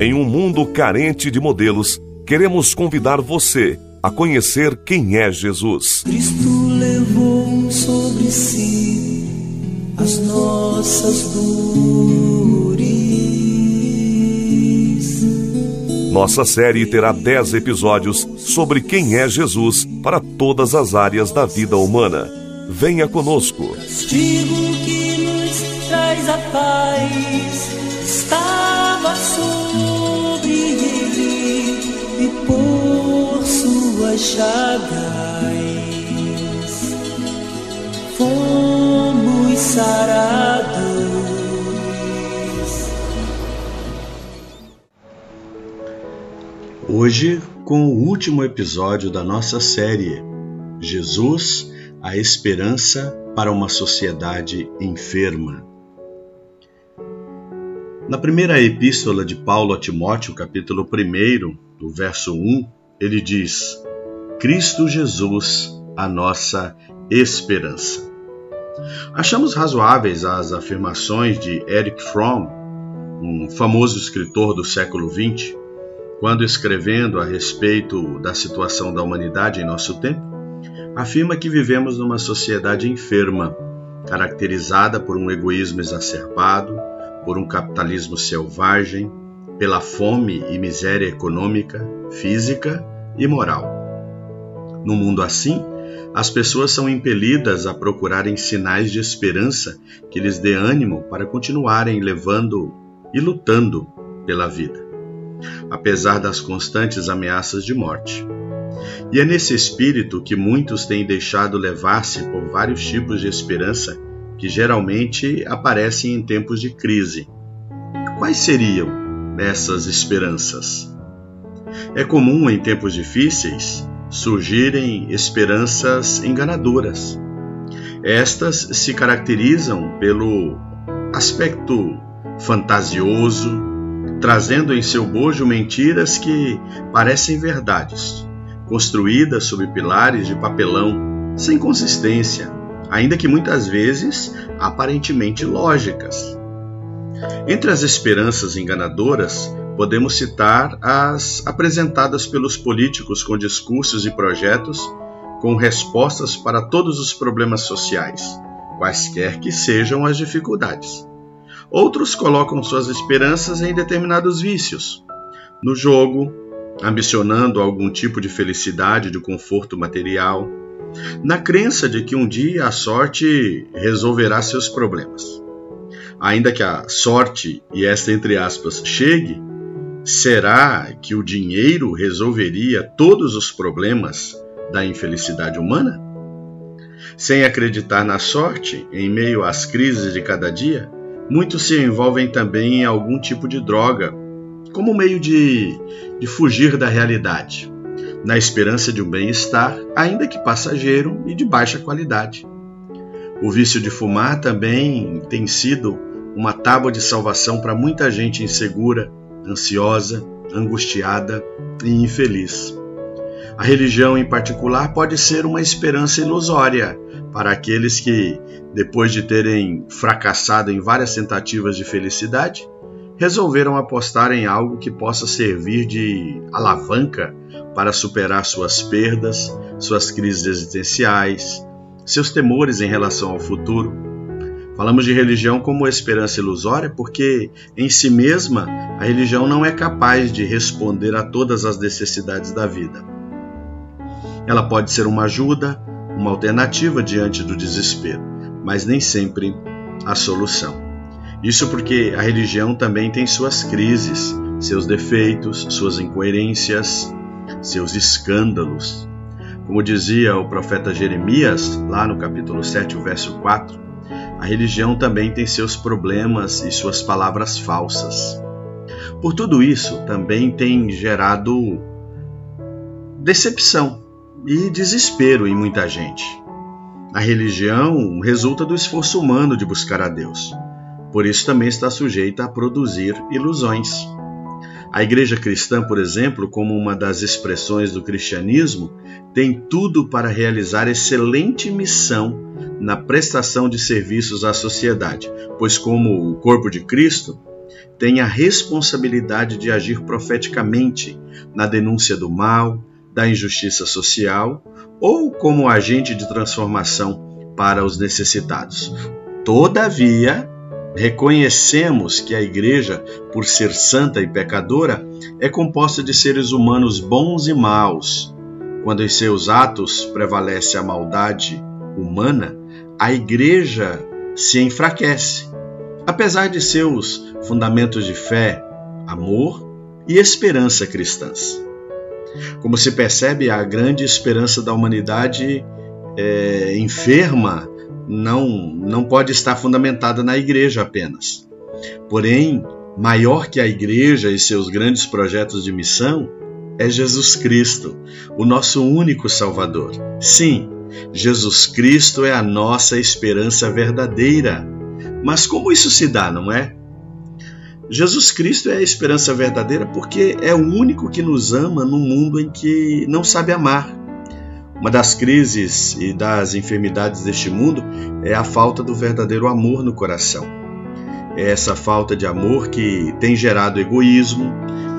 Em um mundo carente de modelos, queremos convidar você a conhecer quem é Jesus. Cristo levou sobre si as nossas dores. Nossa série terá 10 episódios sobre quem é Jesus para todas as áreas da vida humana. Venha conosco. Castigo que nos traz a paz estava sobre suas chagas fomos sarados. Hoje, com o último episódio da nossa série Jesus, a esperança para uma sociedade enferma. Na primeira epístola de Paulo a Timóteo, capítulo 1, do verso 1, ele diz: Cristo Jesus, a nossa esperança. Achamos razoáveis as afirmações de Eric Fromm, um famoso escritor do século XX, quando escrevendo a respeito da situação da humanidade em nosso tempo, afirma que vivemos numa sociedade enferma, caracterizada por um egoísmo exacerbado, por um capitalismo selvagem, pela fome e miséria econômica, física e moral. No mundo assim, as pessoas são impelidas a procurarem sinais de esperança que lhes dê ânimo para continuarem levando e lutando pela vida, apesar das constantes ameaças de morte. E é nesse espírito que muitos têm deixado levar-se por vários tipos de esperança que geralmente aparecem em tempos de crise. Quais seriam essas esperanças? É comum em tempos difíceis surgirem esperanças enganadoras. Estas se caracterizam pelo aspecto fantasioso, trazendo em seu bojo mentiras que parecem verdades, construídas sob pilares de papelão, sem consistência, ainda que muitas vezes aparentemente lógicas. Entre as esperanças enganadoras, podemos citar as apresentadas pelos políticos com discursos e projetos com respostas para todos os problemas sociais, quaisquer que sejam as dificuldades. Outros colocam suas esperanças em determinados vícios, no jogo, ambicionando algum tipo de felicidade, de conforto material, na crença de que um dia a sorte resolverá seus problemas. Ainda que a sorte, e esta entre aspas, chegue, será que o dinheiro resolveria todos os problemas da infelicidade humana? Sem acreditar na sorte, em meio às crises de cada dia, muitos se envolvem também em algum tipo de droga, como meio de, de fugir da realidade na esperança de um bem-estar, ainda que passageiro e de baixa qualidade. O vício de fumar também tem sido uma tábua de salvação para muita gente insegura, ansiosa, angustiada e infeliz. A religião, em particular, pode ser uma esperança ilusória para aqueles que, depois de terem fracassado em várias tentativas de felicidade, resolveram apostar em algo que possa servir de alavanca para superar suas perdas, suas crises existenciais, seus temores em relação ao futuro. Falamos de religião como esperança ilusória porque, em si mesma, a religião não é capaz de responder a todas as necessidades da vida. Ela pode ser uma ajuda, uma alternativa diante do desespero, mas nem sempre a solução. Isso porque a religião também tem suas crises, seus defeitos, suas incoerências, seus escândalos. Como dizia o profeta Jeremias, lá no capítulo 7, o verso 4, a religião também tem seus problemas e suas palavras falsas. Por tudo isso, também tem gerado decepção e desespero em muita gente. A religião resulta do esforço humano de buscar a Deus. Por isso também está sujeita a produzir ilusões. A igreja cristã, por exemplo, como uma das expressões do cristianismo, tem tudo para realizar excelente missão na prestação de serviços à sociedade, pois, como o corpo de Cristo, tem a responsabilidade de agir profeticamente na denúncia do mal, da injustiça social ou como agente de transformação para os necessitados. Todavia, reconhecemos que a Igreja, por ser santa e pecadora, é composta de seres humanos bons e maus. Quando em seus atos prevalece a maldade humana, a Igreja se enfraquece, apesar de seus fundamentos de fé, amor e esperança cristãs. Como se percebe, a grande esperança da humanidade é, enferma não, não pode estar fundamentada na igreja apenas. Porém, maior que a igreja e seus grandes projetos de missão é Jesus Cristo, o nosso único Salvador. Sim, Jesus Cristo é a nossa esperança verdadeira. Mas como isso se dá, não é? Jesus Cristo é a esperança verdadeira porque é o único que nos ama num mundo em que não sabe amar. Uma das crises e das enfermidades deste mundo é a falta do verdadeiro amor no coração. É essa falta de amor que tem gerado egoísmo,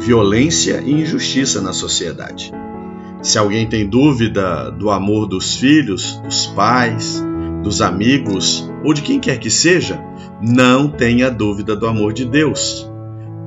violência e injustiça na sociedade. Se alguém tem dúvida do amor dos filhos, dos pais, dos amigos ou de quem quer que seja, não tenha dúvida do amor de Deus,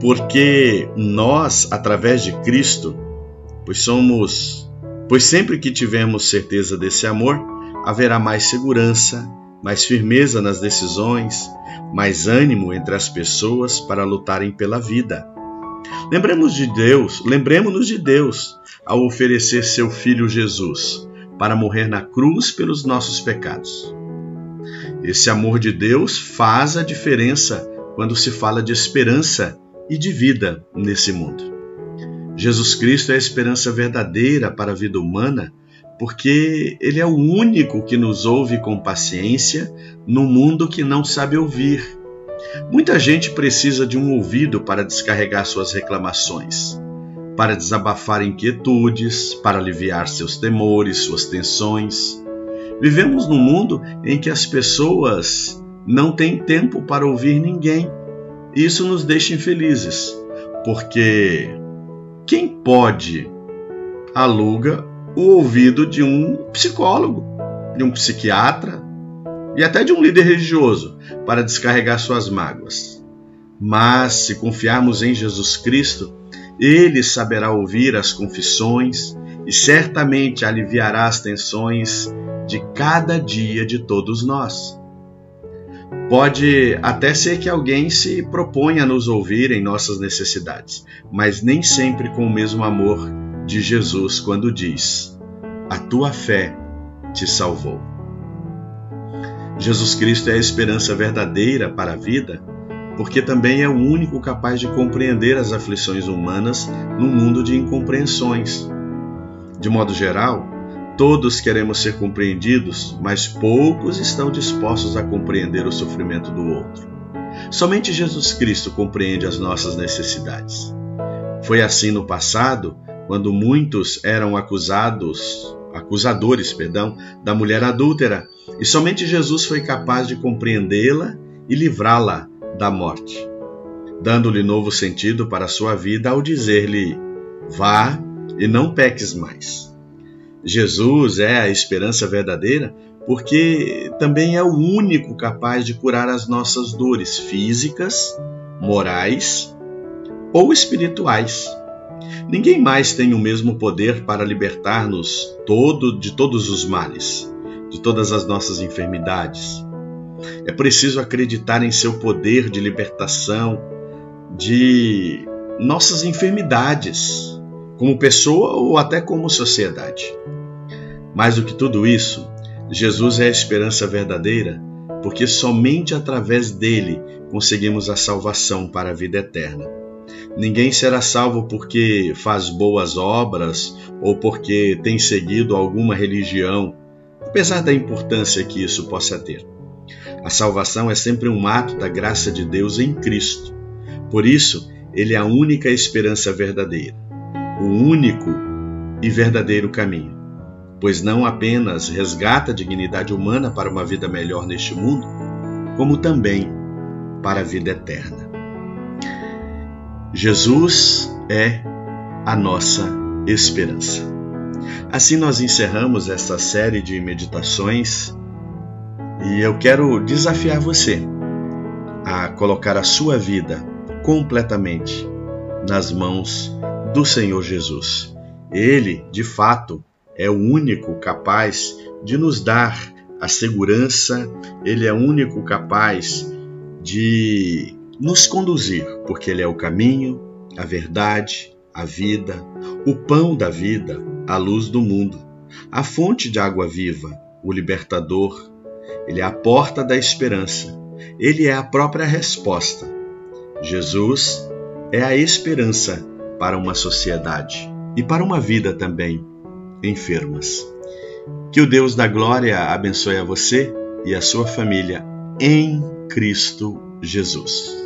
porque nós, através de Cristo, pois somos, pois sempre que tivermos certeza desse amor, haverá mais segurança, mais firmeza nas decisões, mais ânimo entre as pessoas para lutarem pela vida. Lembremos de Deus, lembremos-nos de Deus ao oferecer seu filho Jesus para morrer na cruz pelos nossos pecados. Esse amor de Deus faz a diferença quando se fala de esperança e de vida nesse mundo. Jesus Cristo é a esperança verdadeira para a vida humana, porque Ele é o único que nos ouve com paciência no mundo que não sabe ouvir. Muita gente precisa de um ouvido para descarregar suas reclamações, para desabafar inquietudes, para aliviar seus temores, suas tensões. Vivemos num mundo em que as pessoas não têm tempo para ouvir ninguém. Isso nos deixa infelizes, porque quem pode aluga o ouvido de um psicólogo, de um psiquiatra e até de um líder religioso para descarregar suas mágoas. Mas se confiarmos em Jesus Cristo, ele saberá ouvir as confissões e certamente aliviará as tensões de cada dia de todos nós. Pode até ser que alguém se proponha a nos ouvir em nossas necessidades, mas nem sempre com o mesmo amor de Jesus quando diz: A tua fé te salvou. Jesus Cristo é a esperança verdadeira para a vida, porque também é o único capaz de compreender as aflições humanas num mundo de incompreensões. De modo geral, Todos queremos ser compreendidos, mas poucos estão dispostos a compreender o sofrimento do outro. Somente Jesus Cristo compreende as nossas necessidades. Foi assim no passado, quando muitos eram acusados, acusadores, perdão, da mulher adúltera, e somente Jesus foi capaz de compreendê-la e livrá-la da morte, dando-lhe novo sentido para a sua vida ao dizer-lhe: Vá e não peques mais. Jesus é a esperança verdadeira porque também é o único capaz de curar as nossas dores físicas, morais ou espirituais. Ninguém mais tem o mesmo poder para libertar-nos todo de todos os males, de todas as nossas enfermidades. É preciso acreditar em seu poder de libertação de nossas enfermidades, como pessoa ou até como sociedade. Mais do que tudo isso, Jesus é a esperança verdadeira, porque somente através dele conseguimos a salvação para a vida eterna. Ninguém será salvo porque faz boas obras ou porque tem seguido alguma religião, apesar da importância que isso possa ter. A salvação é sempre um ato da graça de Deus em Cristo. Por isso, ele é a única esperança verdadeira o único e verdadeiro caminho, pois não apenas resgata a dignidade humana para uma vida melhor neste mundo, como também para a vida eterna. Jesus é a nossa esperança. Assim nós encerramos esta série de meditações e eu quero desafiar você a colocar a sua vida completamente nas mãos do Senhor Jesus. Ele, de fato, é o único capaz de nos dar a segurança, ele é o único capaz de nos conduzir, porque ele é o caminho, a verdade, a vida, o pão da vida, a luz do mundo, a fonte de água viva, o libertador. Ele é a porta da esperança. Ele é a própria resposta. Jesus é a esperança para uma sociedade e para uma vida também enfermas. Que o Deus da glória abençoe a você e a sua família em Cristo Jesus.